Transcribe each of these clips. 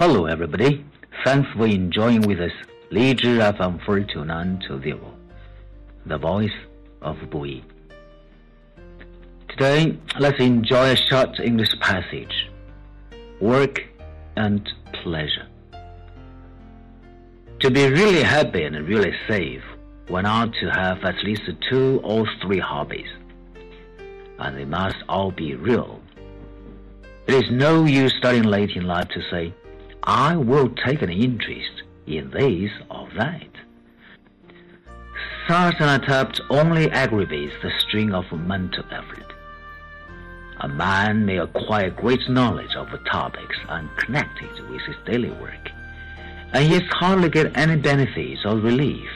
Hello, everybody. Thanks for enjoying with us 荔枝 FM 42920, the voice of Buyi. Today, let's enjoy a short English passage Work and Pleasure. To be really happy and really safe, one ought to have at least two or three hobbies, and they must all be real. It is no use starting late in life to say, I will take an interest in this or that. Such an attempt only aggravates the strain of mental effort. A man may acquire great knowledge of topics unconnected with his daily work, and yet hardly get any benefits or relief.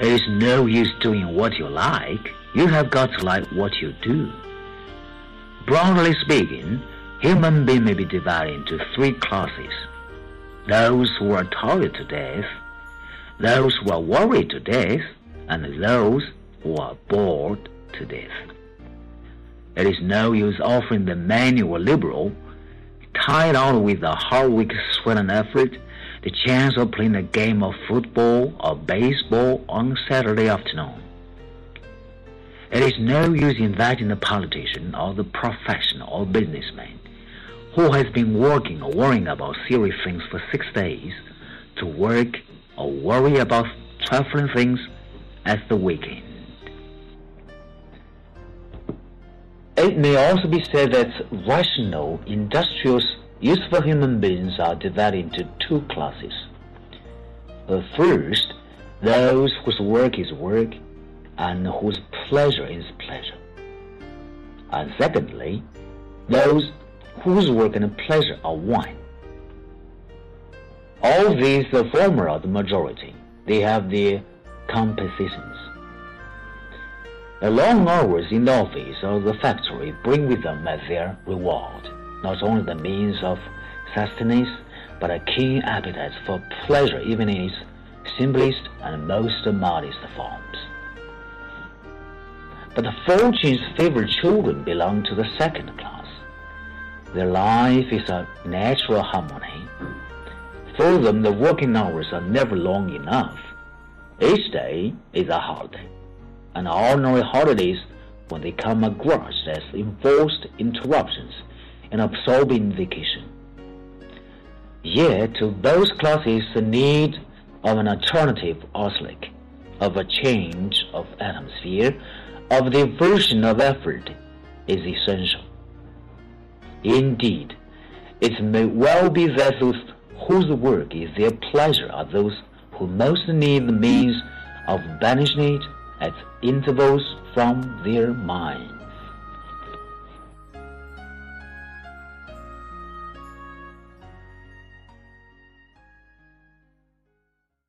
It is no use doing what you like, you have got to like what you do. Broadly speaking, human beings may be divided into three classes. Those who are tired to death, those who are worried to death, and those who are bored to death. It is no use offering the manual liberal, tired out with a hard week's sweat and effort, the chance of playing a game of football or baseball on Saturday afternoon. It is no use inviting the politician or the professional or businessman who has been working or worrying about serious things for six days to work or worry about trifling things at the weekend. It may also be said that rational, industrious, useful human beings are divided into two classes. The first, those whose work is work and whose pleasure is pleasure. And secondly, those whose work and pleasure are one. All these, the former are the majority. They have their compensations. The long hours in the office or the factory bring with them as their reward not only the means of sustenance, but a keen appetite for pleasure even in its simplest and most modest forms. But the fortune's favored children belong to the second class. Their life is a natural harmony. For them, the working hours are never long enough. Each day is a holiday, and ordinary holidays, when they come across as enforced interruptions and absorbing vacation. Yet, to both classes, the need of an alternative outlook, of a change of atmosphere, of the version of effort is essential. Indeed, it may well be those whose work is their pleasure are those who most need the means of banishing it at intervals from their mind.